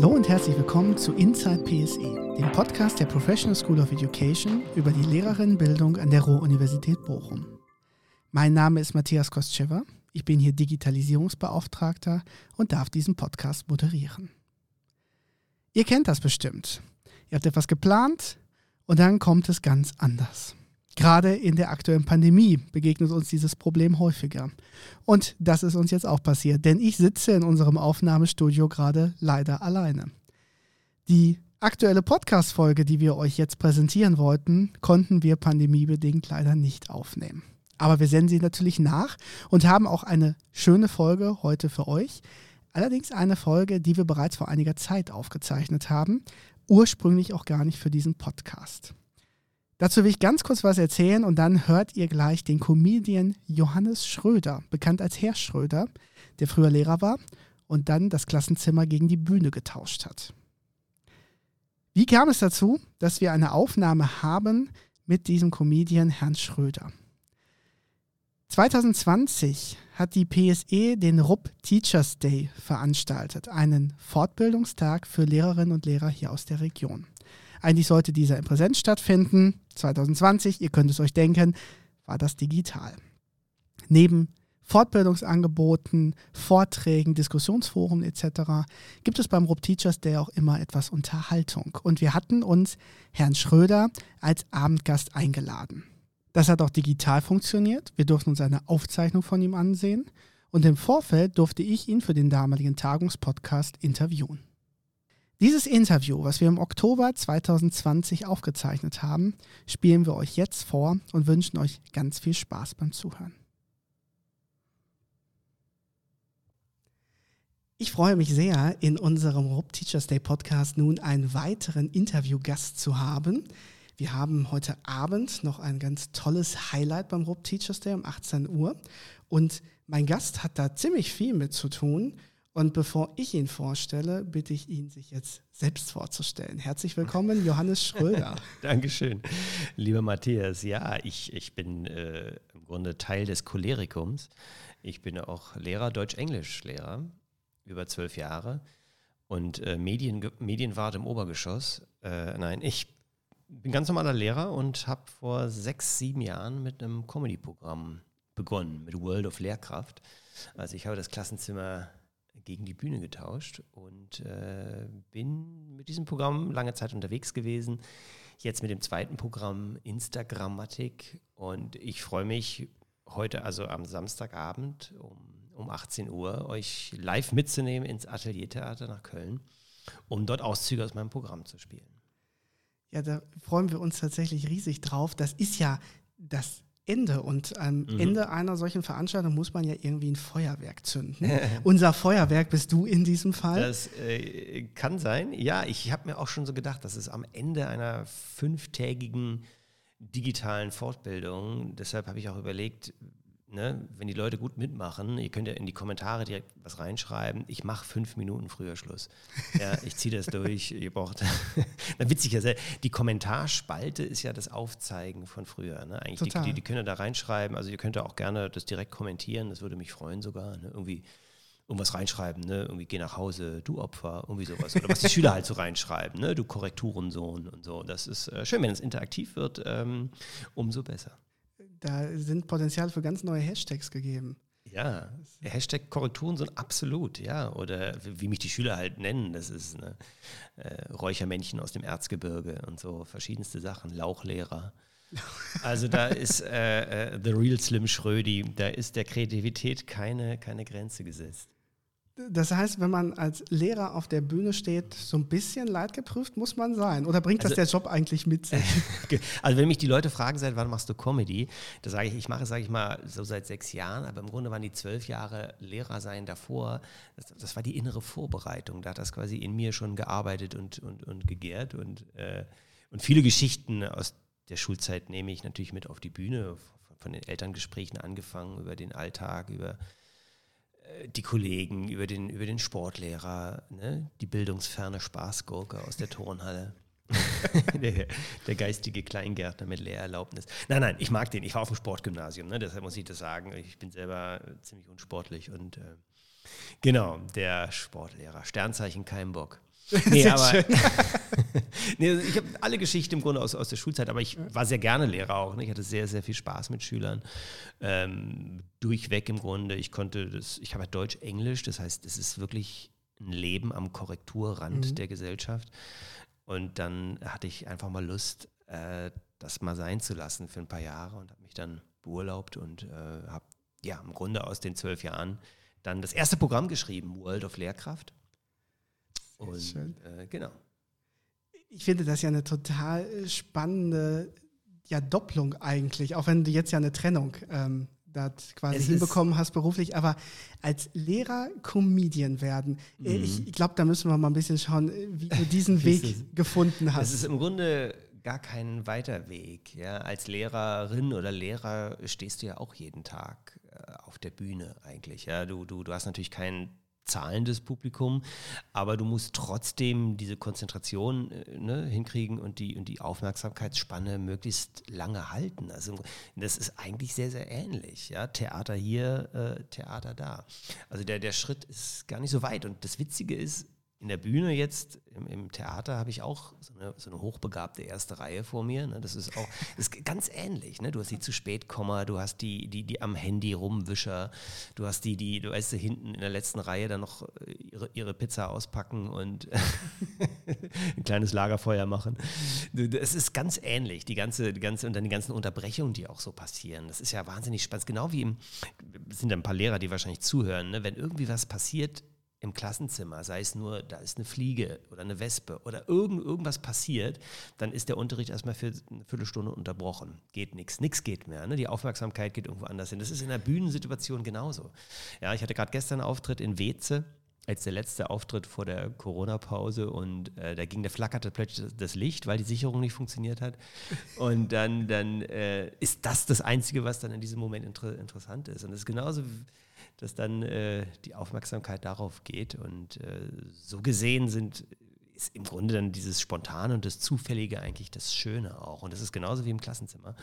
Hallo und herzlich willkommen zu Inside PSE, dem Podcast der Professional School of Education über die Lehrerinnenbildung an der Ruhr-Universität Bochum. Mein Name ist Matthias Kostschewa, ich bin hier Digitalisierungsbeauftragter und darf diesen Podcast moderieren. Ihr kennt das bestimmt. Ihr habt etwas geplant und dann kommt es ganz anders. Gerade in der aktuellen Pandemie begegnet uns dieses Problem häufiger. Und das ist uns jetzt auch passiert, denn ich sitze in unserem Aufnahmestudio gerade leider alleine. Die aktuelle Podcast-Folge, die wir euch jetzt präsentieren wollten, konnten wir pandemiebedingt leider nicht aufnehmen. Aber wir senden sie natürlich nach und haben auch eine schöne Folge heute für euch. Allerdings eine Folge, die wir bereits vor einiger Zeit aufgezeichnet haben, ursprünglich auch gar nicht für diesen Podcast. Dazu will ich ganz kurz was erzählen und dann hört ihr gleich den Comedian Johannes Schröder, bekannt als Herr Schröder, der früher Lehrer war und dann das Klassenzimmer gegen die Bühne getauscht hat. Wie kam es dazu, dass wir eine Aufnahme haben mit diesem Comedian Herrn Schröder? 2020 hat die PSE den RUB Teachers Day veranstaltet, einen Fortbildungstag für Lehrerinnen und Lehrer hier aus der Region. Eigentlich sollte dieser in Präsenz stattfinden. 2020, ihr könnt es euch denken, war das digital. Neben Fortbildungsangeboten, Vorträgen, Diskussionsforen etc. gibt es beim RUB Teachers Day auch immer etwas Unterhaltung. Und wir hatten uns Herrn Schröder als Abendgast eingeladen. Das hat auch digital funktioniert. Wir durften uns eine Aufzeichnung von ihm ansehen. Und im Vorfeld durfte ich ihn für den damaligen Tagungspodcast interviewen. Dieses Interview, was wir im Oktober 2020 aufgezeichnet haben, spielen wir euch jetzt vor und wünschen euch ganz viel Spaß beim Zuhören. Ich freue mich sehr, in unserem Rob Teachers Day Podcast nun einen weiteren Interviewgast zu haben. Wir haben heute Abend noch ein ganz tolles Highlight beim Rob Teachers Day um 18 Uhr. Und mein Gast hat da ziemlich viel mit zu tun. Und bevor ich ihn vorstelle, bitte ich ihn, sich jetzt selbst vorzustellen. Herzlich willkommen, Johannes Schröder. Dankeschön, lieber Matthias. Ja, ich, ich bin äh, im Grunde Teil des Cholerikums. Ich bin auch Lehrer, Deutsch-Englisch-Lehrer, über zwölf Jahre und äh, Medien, Medienwart im Obergeschoss. Äh, nein, ich bin ganz normaler Lehrer und habe vor sechs, sieben Jahren mit einem Comedy-Programm begonnen, mit World of Lehrkraft. Also ich habe das Klassenzimmer gegen die Bühne getauscht und äh, bin mit diesem Programm lange Zeit unterwegs gewesen. Jetzt mit dem zweiten Programm Instagrammatik und ich freue mich heute, also am Samstagabend um, um 18 Uhr, euch live mitzunehmen ins Ateliertheater nach Köln, um dort Auszüge aus meinem Programm zu spielen. Ja, da freuen wir uns tatsächlich riesig drauf. Das ist ja das Ende. Und am mhm. Ende einer solchen Veranstaltung muss man ja irgendwie ein Feuerwerk zünden. Unser Feuerwerk bist du in diesem Fall. Das äh, kann sein. Ja, ich habe mir auch schon so gedacht, dass es am Ende einer fünftägigen digitalen Fortbildung, deshalb habe ich auch überlegt, ne, wenn die Leute gut mitmachen, ihr könnt ja in die Kommentare direkt was reinschreiben. Ich mache fünf Minuten früher Schluss. Ja, ich ziehe das durch. Ihr braucht. Na, witzig ja, die Kommentarspalte ist ja das Aufzeigen von früher. Ne? Eigentlich Total. Die, die, die können da reinschreiben. Also ihr könnt auch gerne das direkt kommentieren. Das würde mich freuen sogar. Ne? Irgendwie irgendwas reinschreiben, ne? Irgendwie geh nach Hause, du Opfer, irgendwie sowas. Oder was die Schüler halt so reinschreiben, ne? Du Korrekturensohn und so. Das ist äh, schön, wenn es interaktiv wird, ähm, umso besser da sind Potenzial für ganz neue Hashtags gegeben. Ja, Hashtag Korrekturen sind absolut, ja. Oder wie mich die Schüler halt nennen, das ist eine, äh, Räuchermännchen aus dem Erzgebirge und so verschiedenste Sachen, Lauchlehrer. Also da ist äh, äh, The Real Slim Schrödi, da ist der Kreativität keine, keine Grenze gesetzt. Das heißt, wenn man als Lehrer auf der Bühne steht, so ein bisschen leidgeprüft muss man sein. Oder bringt das also, der Job eigentlich mit sich? also wenn mich die Leute fragen, seit wann machst du Comedy, da sage ich, ich mache es, sage ich mal, so seit sechs Jahren, aber im Grunde waren die zwölf Jahre Lehrer sein davor, das, das, war die innere Vorbereitung. Da hat das quasi in mir schon gearbeitet und, und, und gegärt. Und, äh, und viele Geschichten aus der Schulzeit nehme ich natürlich mit auf die Bühne, von den Elterngesprächen angefangen, über den Alltag, über die Kollegen, über den, über den Sportlehrer, ne? die bildungsferne Spaßgurke aus der Turnhalle. der, der, geistige Kleingärtner mit Lehrerlaubnis. Nein, nein, ich mag den. Ich war auf dem Sportgymnasium, ne? deshalb muss ich das sagen. Ich bin selber ziemlich unsportlich und äh, genau, der Sportlehrer. Sternzeichen kein Bock. Nee, aber nee, also ich habe alle Geschichten im Grunde aus, aus der Schulzeit, aber ich war sehr gerne Lehrer auch. Ne? Ich hatte sehr, sehr viel Spaß mit Schülern. Ähm, durchweg im Grunde. Ich konnte das, ich habe Deutsch, Englisch, das heißt, es ist wirklich ein Leben am Korrekturrand mhm. der Gesellschaft. Und dann hatte ich einfach mal Lust, äh, das mal sein zu lassen für ein paar Jahre und habe mich dann beurlaubt und äh, habe ja im Grunde aus den zwölf Jahren dann das erste Programm geschrieben, World of Lehrkraft. Und. Äh, genau. Ich finde das ja eine total spannende ja, Doppelung eigentlich, auch wenn du jetzt ja eine Trennung ähm, da quasi es hinbekommen hast beruflich, aber als Lehrer Comedian werden, äh, mhm. ich glaube, da müssen wir mal ein bisschen schauen, äh, wie du diesen Weg gefunden hast. Es ist im Grunde gar kein weiter Weg. Ja? Als Lehrerin oder Lehrer stehst du ja auch jeden Tag äh, auf der Bühne eigentlich. Ja? Du, du, du hast natürlich kein zahlendes Publikum, aber du musst trotzdem diese Konzentration äh, ne, hinkriegen und die, und die Aufmerksamkeitsspanne möglichst lange halten. Also das ist eigentlich sehr, sehr ähnlich. Ja? Theater hier, äh, Theater da. Also der, der Schritt ist gar nicht so weit. Und das Witzige ist, in der Bühne jetzt, im, im Theater, habe ich auch so eine, so eine, hochbegabte erste Reihe vor mir. Ne? Das ist auch das ist ganz ähnlich. Ne? Du hast die zu spät Komma, du hast die, die, die am Handy rumwischer, du hast die, die, du weißt, hinten in der letzten Reihe dann noch äh, ihre, ihre Pizza auspacken und ein kleines Lagerfeuer machen. Es ist ganz ähnlich, die ganze, die ganze, und dann die ganzen Unterbrechungen, die auch so passieren. Das ist ja wahnsinnig spannend. Genau wie im, sind ein paar Lehrer, die wahrscheinlich zuhören, ne? wenn irgendwie was passiert, im Klassenzimmer, sei es nur, da ist eine Fliege oder eine Wespe oder irgend, irgendwas passiert, dann ist der Unterricht erstmal für eine Viertelstunde unterbrochen. Geht nichts, nichts geht mehr. Ne? Die Aufmerksamkeit geht irgendwo anders hin. Das ist in der Bühnensituation genauso. Ja, ich hatte gerade gestern einen Auftritt in Weze als der letzte Auftritt vor der Corona-Pause und äh, da ging, der flackerte plötzlich das Licht, weil die Sicherung nicht funktioniert hat. Und dann, dann äh, ist das das Einzige, was dann in diesem Moment inter interessant ist. Und es ist genauso dass dann äh, die Aufmerksamkeit darauf geht. Und äh, so gesehen sind, ist im Grunde dann dieses Spontane und das Zufällige eigentlich das Schöne auch. Und das ist genauso wie im Klassenzimmer.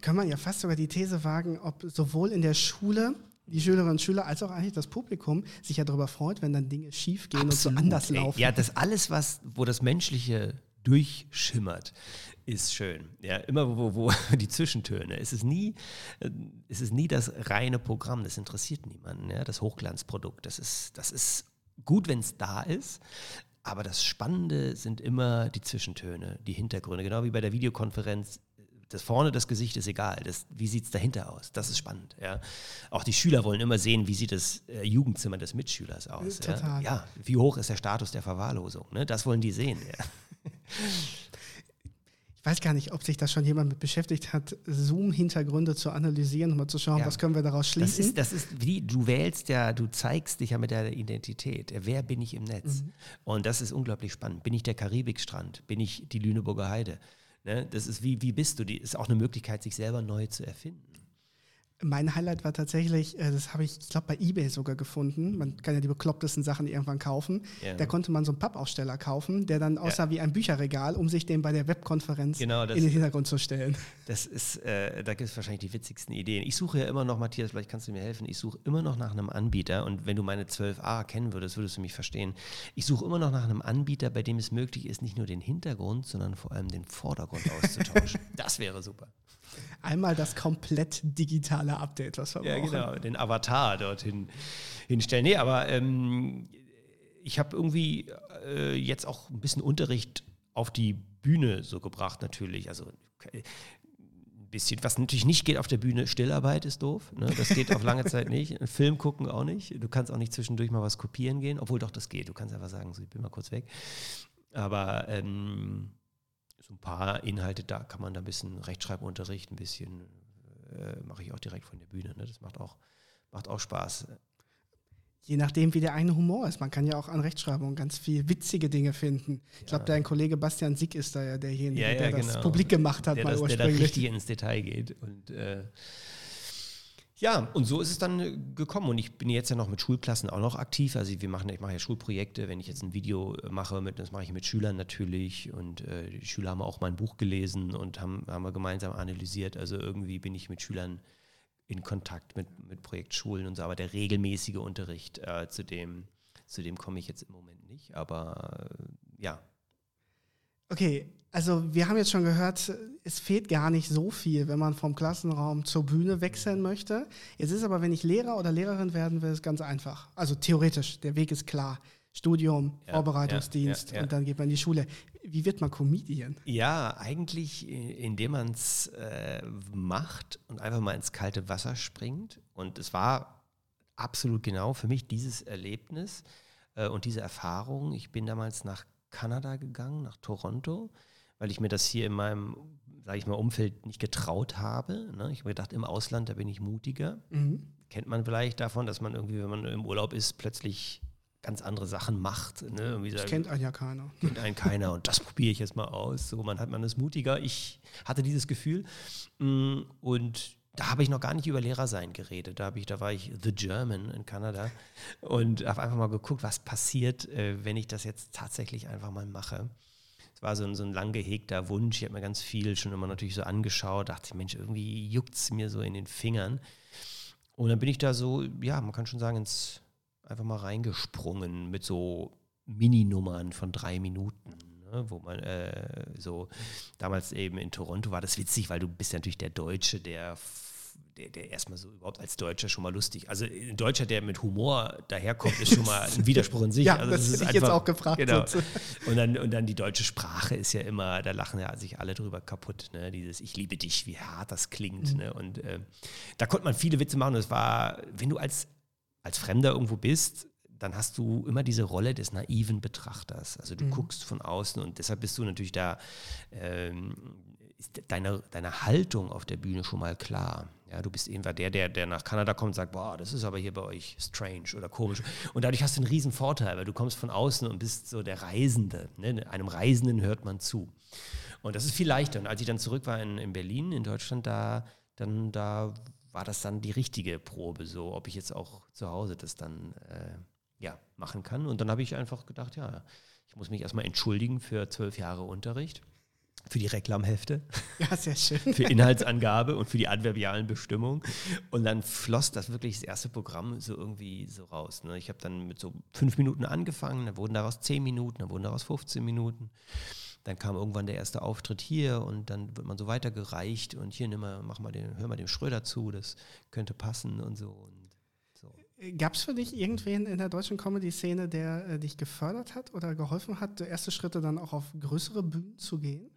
Kann man ja fast sogar die These wagen, ob sowohl in der Schule die Schülerinnen und Schüler als auch eigentlich das Publikum sich ja darüber freut, wenn dann Dinge schief gehen Absolut. und so anders laufen. Ja, das alles, was, wo das Menschliche durchschimmert, ist schön. Ja, immer wo, wo die Zwischentöne. Es ist nie, äh, es ist nie das reine Programm. Das interessiert niemanden. Ja, das Hochglanzprodukt. Das ist, das ist gut, wenn es da ist. Aber das Spannende sind immer die Zwischentöne, die Hintergründe. Genau wie bei der Videokonferenz. Das vorne, das Gesicht ist egal. Das, wie sieht es dahinter aus? Das ist spannend. Ja. Auch die Schüler wollen immer sehen, wie sieht das äh, Jugendzimmer des Mitschülers aus. Total. Ja. ja. wie hoch ist der Status der Verwahrlosung? Ne? Das wollen die sehen. Ja. Ich weiß gar nicht, ob sich da schon jemand mit beschäftigt hat, Zoom-Hintergründe zu analysieren und mal zu schauen, ja. was können wir daraus schließen. Das ist, das ist wie, du wählst ja, du zeigst dich ja mit deiner Identität. Wer bin ich im Netz? Mhm. Und das ist unglaublich spannend. Bin ich der Karibikstrand? Bin ich die Lüneburger Heide? Ne? Das ist wie, wie bist du? Die ist auch eine Möglichkeit, sich selber neu zu erfinden. Mein Highlight war tatsächlich, äh, das habe ich, ich glaube, bei eBay sogar gefunden. Man kann ja die beklopptesten Sachen irgendwann kaufen. Ja. Da konnte man so einen Pappaussteller kaufen, der dann aussah ja. wie ein Bücherregal, um sich den bei der Webkonferenz genau, in den Hintergrund zu stellen. Das ist, äh, da gibt es wahrscheinlich die witzigsten Ideen. Ich suche ja immer noch, Matthias, vielleicht kannst du mir helfen, ich suche immer noch nach einem Anbieter und wenn du meine 12a kennen würdest, würdest du mich verstehen. Ich suche immer noch nach einem Anbieter, bei dem es möglich ist, nicht nur den Hintergrund, sondern vor allem den Vordergrund auszutauschen. das wäre super. Einmal das komplett digitale Update, was wir ja, brauchen. Ja, genau, den Avatar dorthin hinstellen. Nee, aber ähm, ich habe irgendwie äh, jetzt auch ein bisschen Unterricht auf die Bühne so gebracht, natürlich. Also ein bisschen, was natürlich nicht geht auf der Bühne, Stillarbeit ist doof. Ne? Das geht auf lange Zeit nicht. Ein Film gucken auch nicht. Du kannst auch nicht zwischendurch mal was kopieren gehen, obwohl doch das geht. Du kannst einfach sagen, so, ich bin mal kurz weg. Aber ähm, so ein paar Inhalte, da kann man da ein bisschen Rechtschreibunterricht, ein bisschen äh, mache ich auch direkt von der Bühne. Ne? Das macht auch, macht auch Spaß. Je nachdem, wie der eigene Humor ist. Man kann ja auch an Rechtschreibung ganz viel witzige Dinge finden. Ich glaube, dein Kollege Bastian Sick ist da ja derjenige, ja, ja, der genau. das publik gemacht hat, der mal das, ursprünglich. Der da richtig ins Detail geht. Und äh, ja, und so ist es dann äh, gekommen. Und ich bin jetzt ja noch mit Schulklassen auch noch aktiv. Also wir machen, ich mache ja Schulprojekte, wenn ich jetzt ein Video äh, mache, mit, das mache ich mit Schülern natürlich. Und äh, die Schüler haben auch mein Buch gelesen und haben, haben wir gemeinsam analysiert. Also irgendwie bin ich mit Schülern in Kontakt mit, mit Projektschulen und so, aber der regelmäßige Unterricht äh, zu dem Zu dem komme ich jetzt im Moment nicht, aber äh, ja. Okay, also wir haben jetzt schon gehört, es fehlt gar nicht so viel, wenn man vom Klassenraum zur Bühne wechseln möchte. Jetzt ist aber, wenn ich Lehrer oder Lehrerin werden will, ist ganz einfach. Also theoretisch, der Weg ist klar. Studium, ja, Vorbereitungsdienst ja, ja, und dann geht man in die Schule. Wie wird man Comedian? Ja, eigentlich, indem man es äh, macht und einfach mal ins kalte Wasser springt. Und es war absolut genau für mich dieses Erlebnis äh, und diese Erfahrung. Ich bin damals nach Kanada gegangen, nach Toronto, weil ich mir das hier in meinem, sage ich mal, Umfeld nicht getraut habe. Ne? Ich habe gedacht, im Ausland, da bin ich mutiger. Mhm. Kennt man vielleicht davon, dass man irgendwie, wenn man im Urlaub ist, plötzlich ganz andere Sachen macht. Ne? Das kennt einen ja keiner. Kennt einen keiner und das probiere ich jetzt mal aus. So, man hat man ist mutiger. Ich hatte dieses Gefühl mm, und da habe ich noch gar nicht über Lehrersein geredet. Da, ich, da war ich The German in Kanada und habe einfach mal geguckt, was passiert, äh, wenn ich das jetzt tatsächlich einfach mal mache. Es war so ein, so ein lang gehegter Wunsch. Ich habe mir ganz viel schon immer natürlich so angeschaut, dachte, Mensch, irgendwie juckt es mir so in den Fingern. Und dann bin ich da so, ja, man kann schon sagen, ins, einfach mal reingesprungen mit so Mininummern von drei Minuten ne, wo man äh, so damals eben in Toronto war das witzig, weil du bist ja natürlich der Deutsche, der der, der erstmal so überhaupt als Deutscher schon mal lustig. Also ein Deutscher, der mit Humor daherkommt, ist schon mal ein Widerspruch in sich. ja, also das, das ist ich jetzt auch gefragt. Genau. Und, dann, und dann die deutsche Sprache ist ja immer, da lachen ja sich alle drüber kaputt. Ne? Dieses Ich liebe dich, wie hart das klingt. Mhm. Ne? Und äh, da konnte man viele Witze machen. Und es war, wenn du als, als Fremder irgendwo bist, dann hast du immer diese Rolle des naiven Betrachters. Also du mhm. guckst von außen und deshalb bist du natürlich da, ähm, ist deine, deine Haltung auf der Bühne schon mal klar. Ja, du bist eben der, der, der nach Kanada kommt und sagt, boah, das ist aber hier bei euch strange oder komisch. Und dadurch hast du einen riesen Vorteil, weil du kommst von außen und bist so der Reisende. Ne? Einem Reisenden hört man zu. Und das ist viel leichter. Und als ich dann zurück war in, in Berlin, in Deutschland, da, dann, da war das dann die richtige Probe, so ob ich jetzt auch zu Hause das dann äh, ja, machen kann. Und dann habe ich einfach gedacht, ja, ich muss mich erstmal entschuldigen für zwölf Jahre Unterricht, für die Reklamhefte, ja, sehr schön. für Inhaltsangabe und für die adverbialen Bestimmungen. Und dann floss das wirklich das erste Programm so irgendwie so raus. Ne? Ich habe dann mit so fünf Minuten angefangen, dann wurden daraus zehn Minuten, dann wurden daraus 15 Minuten. Dann kam irgendwann der erste Auftritt hier und dann wird man so weitergereicht und hier nimm mal, mach mal den, hör mal dem Schröder zu, das könnte passen und so. Und Gab es für dich irgendwen in der deutschen Comedy-Szene, der äh, dich gefördert hat oder geholfen hat, erste Schritte dann auch auf größere Bühnen zu gehen?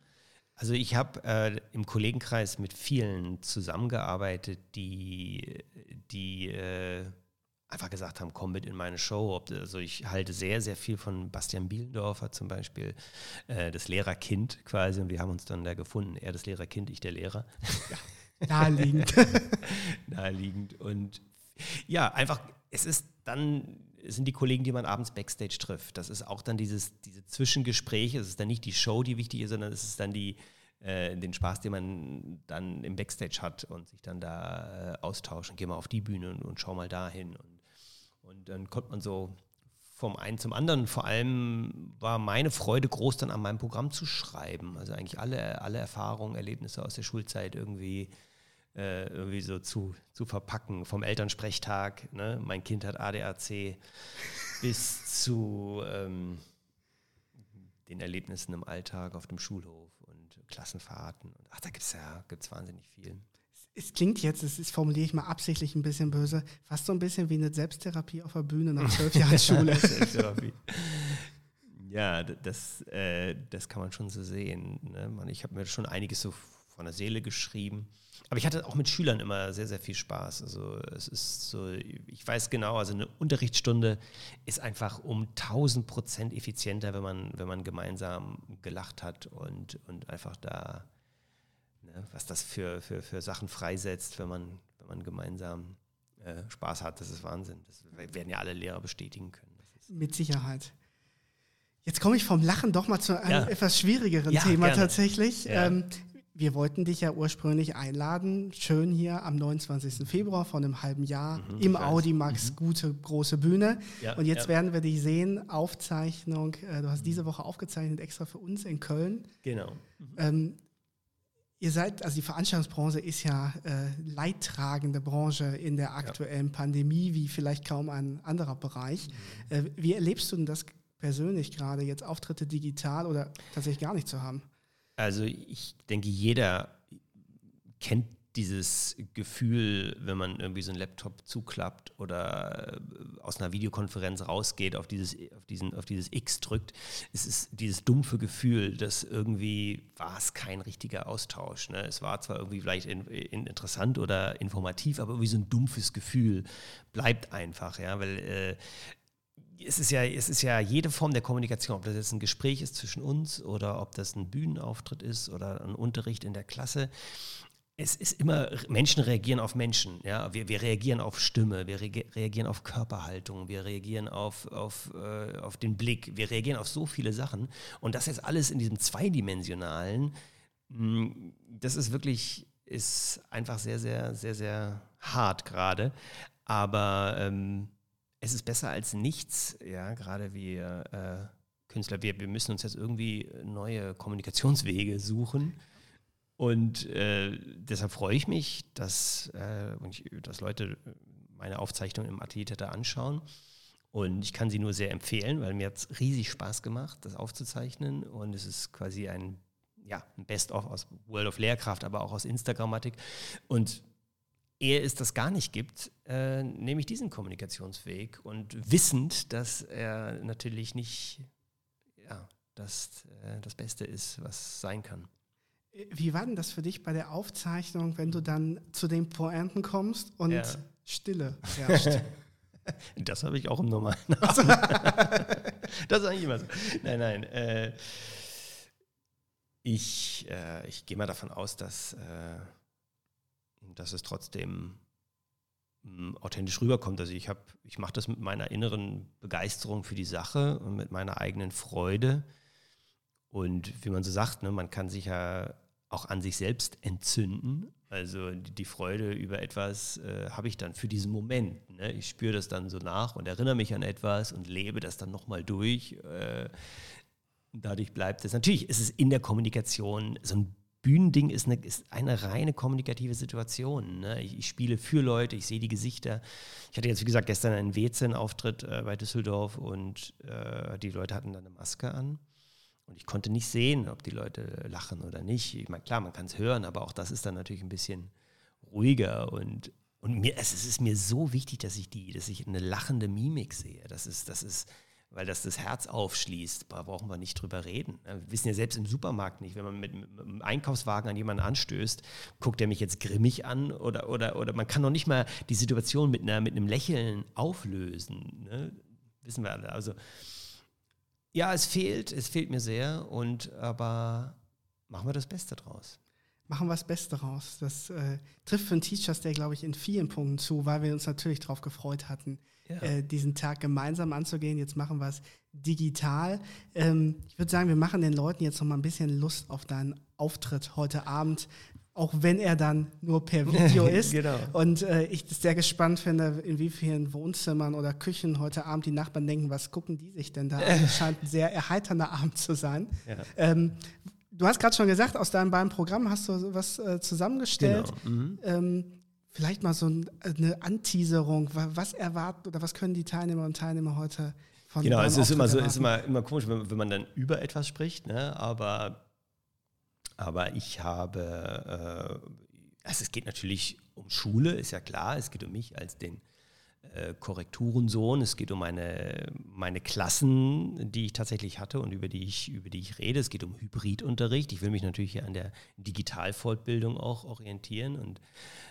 Also ich habe äh, im Kollegenkreis mit vielen zusammengearbeitet, die, die äh, einfach gesagt haben, komm mit in meine Show. Also ich halte sehr, sehr viel von Bastian Bielendorfer zum Beispiel, äh, das Lehrerkind quasi. Und wir haben uns dann da gefunden, er das Lehrerkind, ich der Lehrer. Ja, naheliegend. naheliegend. Und ja, einfach, es ist dann, sind die Kollegen, die man abends Backstage trifft. Das ist auch dann dieses, diese Zwischengespräche, es ist dann nicht die Show, die wichtig ist, sondern es ist dann die, äh, den Spaß, den man dann im Backstage hat und sich dann da äh, austauscht geh mal auf die Bühne und, und schau mal dahin. Und, und dann kommt man so vom einen zum anderen. Vor allem war meine Freude groß, dann an meinem Programm zu schreiben. Also eigentlich alle, alle Erfahrungen, Erlebnisse aus der Schulzeit irgendwie äh, irgendwie so zu, zu verpacken. Vom Elternsprechtag, ne? mein Kind hat ADAC, bis zu ähm, den Erlebnissen im Alltag auf dem Schulhof und Klassenfahrten. ach, da gibt es ja gibt's wahnsinnig viel. Es klingt jetzt, das formuliere ich mal absichtlich ein bisschen böse, fast so ein bisschen wie eine Selbsttherapie auf der Bühne nach zwölf Jahren Schule. Selbsttherapie. Ja, das, äh, das kann man schon so sehen. Ne? Ich habe mir schon einiges so von der Seele geschrieben. Aber ich hatte auch mit Schülern immer sehr, sehr viel Spaß. Also es ist so, ich weiß genau, also eine Unterrichtsstunde ist einfach um 1000 Prozent effizienter, wenn man, wenn man gemeinsam gelacht hat und, und einfach da, ne, was das für, für, für Sachen freisetzt, wenn man, wenn man gemeinsam äh, Spaß hat, das ist Wahnsinn. Das werden ja alle Lehrer bestätigen können. Mit Sicherheit. Jetzt komme ich vom Lachen doch mal zu einem ja. etwas schwierigeren ja, Thema gerne. tatsächlich. Ja. Ähm, wir wollten dich ja ursprünglich einladen, schön hier am 29. Februar vor einem halben Jahr mhm, im Audimax, mhm. gute große Bühne. Ja, und jetzt ja. werden wir dich sehen, Aufzeichnung, äh, du hast diese Woche aufgezeichnet extra für uns in Köln. Genau. Mhm. Ähm, Ihr seid, also die Veranstaltungsbranche ist ja äh, leidtragende Branche in der aktuellen ja. Pandemie, wie vielleicht kaum ein anderer Bereich. Mhm. Äh, wie erlebst du denn das persönlich gerade, jetzt Auftritte digital oder tatsächlich gar nicht zu haben? Also ich denke, jeder kennt dieses Gefühl, wenn man irgendwie so einen Laptop zuklappt oder äh, aus einer Videokonferenz rausgeht, auf dieses, auf diesen, auf dieses X drückt, es ist dieses dumpfe Gefühl, dass irgendwie war es kein richtiger Austausch. Ne? Es war zwar irgendwie vielleicht in, in interessant oder informativ, aber irgendwie so ein dumpfes Gefühl bleibt einfach, ja, weil äh, es ist ja, es ist ja jede Form der Kommunikation, ob das jetzt ein Gespräch ist zwischen uns oder ob das ein Bühnenauftritt ist oder ein Unterricht in der Klasse es ist immer, Menschen reagieren auf Menschen. Ja? Wir, wir reagieren auf Stimme, wir re reagieren auf Körperhaltung, wir reagieren auf, auf, äh, auf den Blick, wir reagieren auf so viele Sachen. Und das jetzt alles in diesem Zweidimensionalen, mh, hm, das ist wirklich, ist einfach sehr, sehr, sehr, sehr hart gerade. Aber ähm, es ist besser als nichts, ja, gerade wie äh, Künstler. Wir, wir müssen uns jetzt irgendwie neue Kommunikationswege suchen. Und äh, deshalb freue ich mich, dass, äh, ich, dass Leute meine Aufzeichnung im Atelier anschauen. Und ich kann sie nur sehr empfehlen, weil mir hat es riesig Spaß gemacht, das aufzuzeichnen. Und es ist quasi ein, ja, ein Best-of aus World of Lehrkraft, aber auch aus Instagrammatik. Und ehe es das gar nicht gibt, äh, nehme ich diesen Kommunikationsweg und wissend, dass er natürlich nicht ja, das, äh, das Beste ist, was sein kann. Wie war denn das für dich bei der Aufzeichnung, wenn du dann zu den Pointen kommst und ja. Stille herrscht? Das habe ich auch im normalen Abend. das ist eigentlich immer so. Nein, nein. Äh, ich äh, ich gehe mal davon aus, dass, äh, dass es trotzdem mh, hm, authentisch rüberkommt. Also ich, ich mache das mit meiner inneren Begeisterung für die Sache und mit meiner eigenen Freude. Und wie man so sagt, ne, man kann sich ja auch an sich selbst entzünden. Also die, die Freude über etwas äh, habe ich dann für diesen Moment. Ne? Ich spüre das dann so nach und erinnere mich an etwas und lebe das dann nochmal durch. Äh, dadurch bleibt es. Natürlich ist es in der Kommunikation, so ein Bühnending ist eine, ist eine reine kommunikative Situation. Ne? Ich, ich, spiele für Leute, ich sehe die Gesichter. Ich hatte jetzt, wie gesagt, gestern einen WC-Auftritt äh, bei Düsseldorf und äh, die Leute hatten dann eine Maske an. Und ich konnte nicht sehen, ob die Leute lachen oder nicht. Ich meine, klar, man kann es hören, aber auch das ist dann natürlich ein bisschen ruhiger und und mir, es ist mir so wichtig, dass ich die, dass ich eine lachende Mimik sehe. Das ist, das ist, weil das das Herz aufschließt. Da brauchen wir nicht drüber reden. Wir wissen ja selbst im Supermarkt nicht, wenn man mit, mit einem Einkaufswagen an jemanden anstößt, guckt er mich jetzt grimmig an oder, oder, oder man kann noch nicht mal die Situation mit, einer, mit einem Lächeln auflösen. Ne? Wissen wir alle. Also ja, es fehlt, es fehlt mir sehr, und aber machen wir das Beste draus. Machen wir das Beste draus. Das äh, trifft für einen Teachers Day, glaube ich, in vielen Punkten zu, weil wir uns natürlich darauf gefreut hatten, ja. äh, diesen Tag gemeinsam anzugehen. Jetzt machen wir es digital. Ähm, ich würde sagen, wir machen den Leuten jetzt noch mal ein bisschen Lust auf deinen Auftritt heute Abend auch wenn er dann nur per Video ist. genau. Und äh, ich das sehr gespannt finde, in wie vielen Wohnzimmern oder Küchen heute Abend die Nachbarn denken, was gucken die sich denn da an? Es scheint ein sehr erheiternder Abend zu sein. Ja. Ähm, du hast gerade schon gesagt, aus deinem beiden Programmen hast du was äh, zusammengestellt. Genau. Mhm. Ähm, vielleicht mal so ein, eine Anteaserung. Was erwarten oder was können die Teilnehmer und Teilnehmer heute von Genau, es ist immer so, ist immer, immer komisch, wenn, wenn man dann über etwas spricht, ne? aber aber ich habe, äh, also es geht natürlich um Schule, ist ja klar, es geht um mich als den äh, Korrekturensohn, es geht um meine, meine Klassen, die ich tatsächlich hatte und über die ich, über die ich rede. Es geht um Hybridunterricht. Ich will mich natürlich hier an der Digitalfortbildung auch orientieren und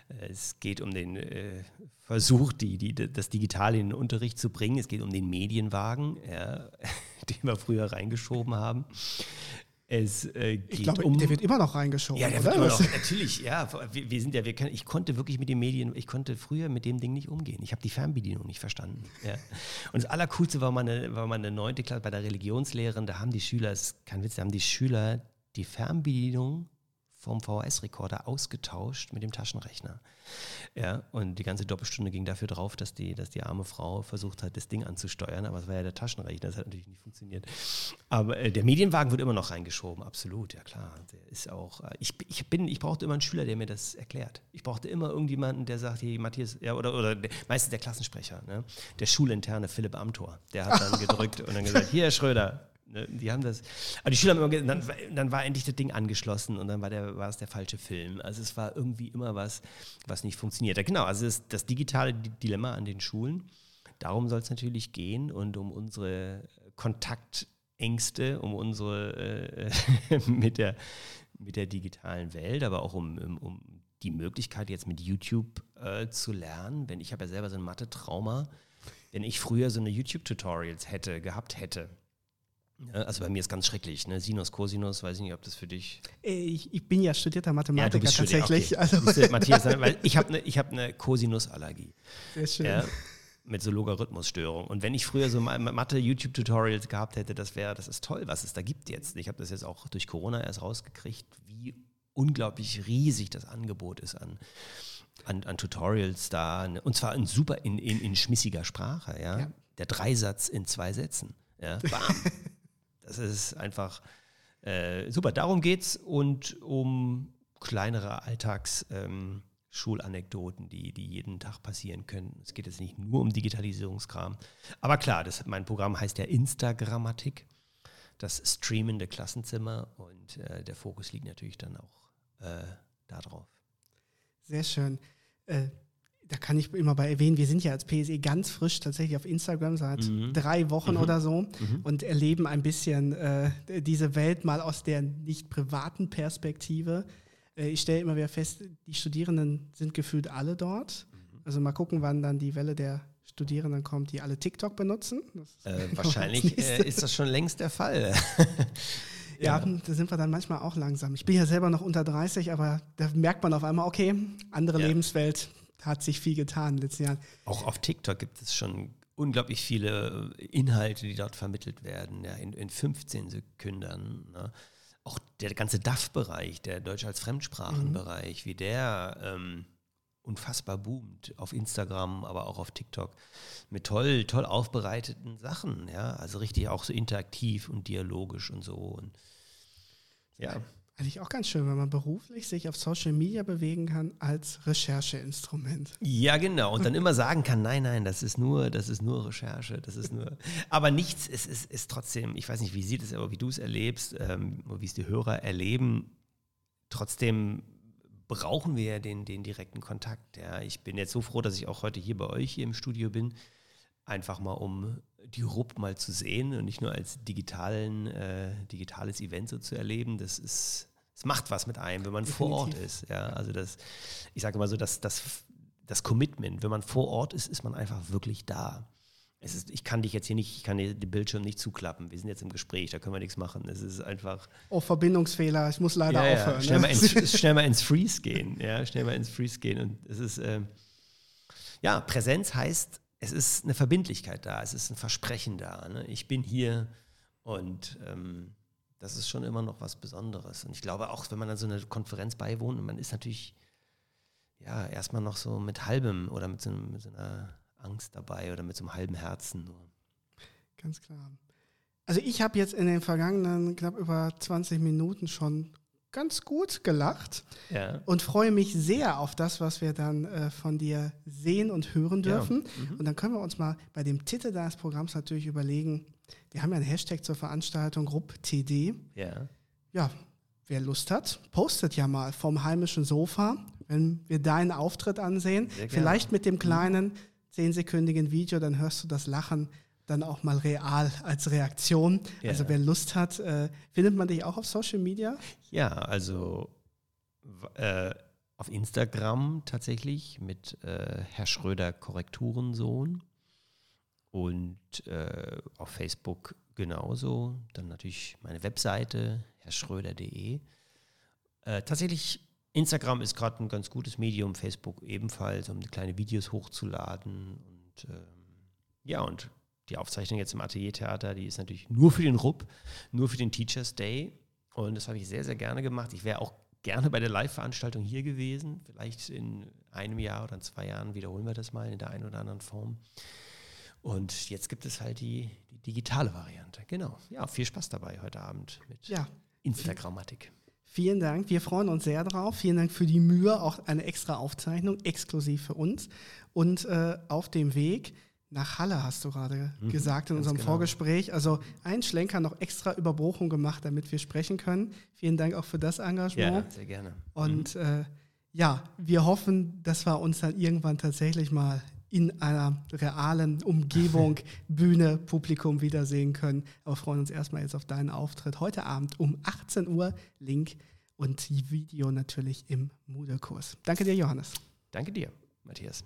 äh, es geht um den äh, Versuch, die, die, das Digitale in den Unterricht zu bringen. Es geht um den Medienwagen, ja, den wir früher reingeschoben haben. Es äh, geht ich glaube, um, der wird immer noch reingeschoben. Ja, der oder? wird immer noch, natürlich, ja. Wir, wir, sind ja, wir können, ich konnte wirklich mit den Medien, ich konnte früher mit dem Ding nicht umgehen. Ich habe die Fernbedienung nicht verstanden. Ja. Und das Allercoolste war meine, war meine neunte Klasse bei der Religionslehrerin, da haben die Schüler, das ist kein Witz, da haben die Schüler die Fernbedienung vom VHS-Rekorder ausgetauscht mit dem Taschenrechner. Ja, und die ganze Doppelstunde ging dafür drauf, dass die, dass die arme Frau versucht hat, das Ding anzusteuern, aber es war ja der Taschenrechner, das hat natürlich nicht funktioniert. Aber äh, der Medienwagen wird immer noch reingeschoben, absolut, ja klar. Der ist auch, äh, ich, ich bin, ich brauchte immer einen Schüler, der mir das erklärt. Ich brauchte immer irgendjemanden, der sagt, hey, Matthias, ja, oder, oder der, meistens der Klassensprecher, ne? der schulinterne Philipp Amthor, der hat dann gedrückt und dann gesagt, hier, Herr Schröder, Ne, die haben das. Aber die Schüler haben immer dann, dann war endlich das Ding angeschlossen und dann war, der, war es der falsche Film. Also es war irgendwie immer was, was nicht funktioniert. Genau, also das, das digitale Dilemma an den Schulen. Darum soll es natürlich gehen und um unsere Kontaktängste, um unsere äh, mit, der, mit der digitalen Welt, aber auch um, um, um die Möglichkeit jetzt mit YouTube äh, zu lernen. Wenn ich habe ja selber so ein Mathe-Trauma, wenn ich früher so eine YouTube-Tutorials hätte, gehabt hätte, also bei mir ist ganz schrecklich, ne? Sinus, Cosinus, weiß ich nicht, ob das für dich. Äh, ich, ich bin ja studierter Mathematiker ja, tatsächlich. Okay. Also. Du, Matthias, weil ich habe eine hab ne Cosinusallergie. Sehr schön. Ja, mit so Logarithmusstörung. Und wenn ich früher so Mathe-YouTube-Tutorials gehabt hätte, das wäre, das ist toll, was es da gibt jetzt. Ich habe das jetzt auch durch Corona erst rausgekriegt, wie unglaublich riesig das Angebot ist an, an, an Tutorials da. Ne? Und zwar in super, in, in, in schmissiger Sprache, ja? ja. Der Dreisatz in zwei Sätzen. Ja, bam. Das ist einfach äh, super. Darum geht es und um kleinere Alltags-Schulanekdoten, ähm, die, die jeden Tag passieren können. Es geht jetzt nicht nur um Digitalisierungskram. Aber klar, das, mein Programm heißt ja Instagrammatik, das streamende Klassenzimmer und äh, der Fokus liegt natürlich dann auch äh, darauf. Sehr schön. Äh, da kann ich immer bei erwähnen, wir sind ja als PSE ganz frisch tatsächlich auf Instagram seit mhm. drei Wochen mhm. oder so mhm. und erleben ein bisschen äh, diese Welt mal aus der nicht privaten Perspektive. Äh, ich stelle immer wieder fest, die Studierenden sind gefühlt alle dort. Mhm. Also mal gucken, wann dann die Welle der Studierenden kommt, die alle TikTok benutzen. Äh, wahrscheinlich äh, ist das schon längst der Fall. Ja, ja, da sind wir dann manchmal auch langsam. Ich bin ja selber noch unter 30, aber da merkt man auf einmal, okay, andere ja. Lebenswelt, hat sich viel getan in den letzten Jahren. Auch auf TikTok gibt es schon unglaublich viele Inhalte, die dort vermittelt werden, ja, in, in 15 Sekunden. Ne? Auch der ganze DAF-Bereich, der Deutsch als Fremdsprachenbereich, mhm. wie der ähm, unfassbar boomt auf Instagram, aber auch auf TikTok mit toll, toll aufbereiteten Sachen, ja, also richtig auch so interaktiv und dialogisch und so. Und ja. Eigentlich auch ganz schön, wenn man beruflich sich auf Social Media bewegen kann als Rechercheinstrument. Ja, genau. Und dann immer sagen kann, nein, nein, das ist nur, das ist nur Recherche, das ist nur. Aber nichts, es ist, ist trotzdem, ich weiß nicht, wie sieht es, aber wie du es erlebst, ähm, wie es die Hörer erleben, trotzdem brauchen wir ja den, den direkten Kontakt. Ja. Ich bin jetzt so froh, dass ich auch heute hier bei euch hier im Studio bin, einfach mal um die RUP mal zu sehen und nicht nur als digitalen, äh, digitales Event so zu erleben. Das ist es macht was mit einem, wenn man Definitiv. vor Ort ist. Ja, also das, ich sage mal so, dass das, das Commitment, wenn man vor Ort ist, ist man einfach wirklich da. Es ist, ich kann dich jetzt hier nicht, ich kann dir den Bildschirm nicht zuklappen. Wir sind jetzt im Gespräch, da können wir nichts machen. Es ist einfach. Oh, Verbindungsfehler, ich muss leider ja, aufhören. Ja. Schnell, ne? mal ins, schnell mal ins Freeze gehen. Ja, schnell mal ins Freeze gehen. Und es ist, äh, ja, Präsenz heißt, es ist eine Verbindlichkeit da, es ist ein Versprechen da. Ne? Ich bin hier und ähm, das ist schon immer noch was Besonderes. Und ich glaube auch, wenn man dann so eine Konferenz beiwohnt und man ist natürlich ja erstmal noch so mit halbem oder mit so, mit so einer Angst dabei oder mit so einem halben Herzen nur. Ganz klar. Also ich habe jetzt in den vergangenen knapp über 20 Minuten schon ganz gut gelacht ja. und freue mich sehr auf das, was wir dann äh, von dir sehen und hören dürfen. Ja. Mhm. Und dann können wir uns mal bei dem Titel deines Programms natürlich überlegen, wir haben ja einen Hashtag zur Veranstaltung RUPTD. Ja. Ja, wer Lust hat, postet ja mal vom heimischen Sofa, wenn wir deinen Auftritt ansehen. Vielleicht mit dem kleinen zehnsekündigen Video, dann hörst du das Lachen dann auch mal real als Reaktion. Ja. Also wer Lust hat, äh, findet man dich auch auf Social Media? Ja, also äh, auf Instagram tatsächlich mit äh, Herr Schröder Korrekturensohn. Und äh, auf Facebook genauso. Dann natürlich meine Webseite, herrschröder.de. Äh, tatsächlich, Instagram ist gerade ein ganz gutes Medium, Facebook ebenfalls, um kleine Videos hochzuladen. Und ähm, ja, und die Aufzeichnung jetzt im Ateliertheater, die ist natürlich nur für den RUP, nur für den Teachers Day. Und das habe ich sehr, sehr gerne gemacht. Ich wäre auch gerne bei der Live-Veranstaltung hier gewesen. Vielleicht in einem Jahr oder in zwei Jahren wiederholen wir das mal in der einen oder anderen Form. Und jetzt gibt es halt die, die digitale Variante. Genau. Ja, viel Spaß dabei heute Abend mit ja. Instagrammatik. Vielen Dank. Wir freuen uns sehr drauf. Vielen Dank für die Mühe. Auch eine extra Aufzeichnung, exklusiv für uns. Und äh, auf dem Weg nach Halle, hast du gerade mhm, gesagt in unserem genau. Vorgespräch. Also ein Schlenker noch extra über Bochum gemacht, damit wir sprechen können. Vielen Dank auch für das Engagement. Ja, sehr gerne. Und mhm. äh, ja, wir hoffen, dass wir uns dann irgendwann tatsächlich mal in einer realen Umgebung, Bühne, Publikum wiedersehen können. Aber freuen uns erstmal jetzt auf deinen Auftritt heute Abend um 18 Uhr. Link und Video natürlich im Moodle-Kurs. Danke dir, Johannes. Danke dir, Matthias.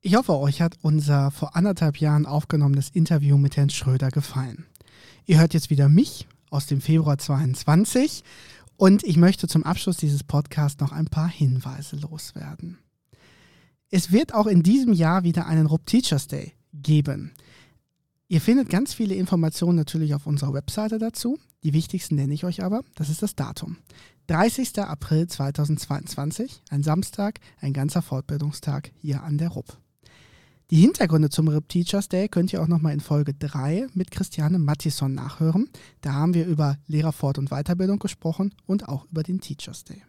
Ich hoffe, euch hat unser vor anderthalb Jahren aufgenommenes Interview mit Herrn Schröder gefallen. Ihr hört jetzt wieder mich aus dem Februar 22 und ich möchte zum Abschluss dieses Podcasts noch ein paar Hinweise loswerden. Es wird auch in diesem Jahr wieder einen RUB Teachers Day geben. Ihr findet ganz viele Informationen natürlich auf unserer Webseite dazu. Die wichtigsten nenne ich euch aber. Das ist das Datum. 30. April 2022, ein Samstag, ein ganzer Fortbildungstag hier an der RUB. Die Hintergründe zum RIP Teachers Day könnt ihr auch nochmal in Folge 3 mit Christiane Mattisson nachhören. Da haben wir über Lehrerfort- und Weiterbildung gesprochen und auch über den Teachers Day.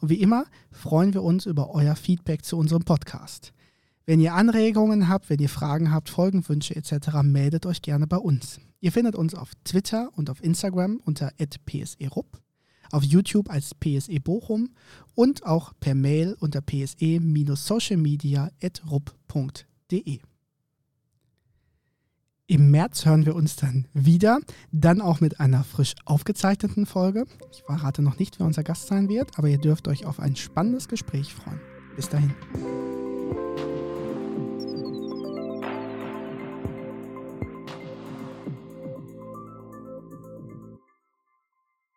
Und wie immer freuen wir uns über euer Feedback zu unserem Podcast. Wenn ihr Anregungen habt, wenn ihr Fragen habt, Folgenwünsche etc., meldet euch gerne bei uns. Ihr findet uns auf Twitter und auf Instagram unter pserup, auf YouTube als PSE Bochum und auch per Mail unter pse-socialmedia.rup.de. Im März hören wir uns dann wieder, dann auch mit einer frisch aufgezeichneten Folge. Ich verrate noch nicht, wer unser Gast sein wird, aber ihr dürft euch auf ein spannendes Gespräch freuen. Bis dahin.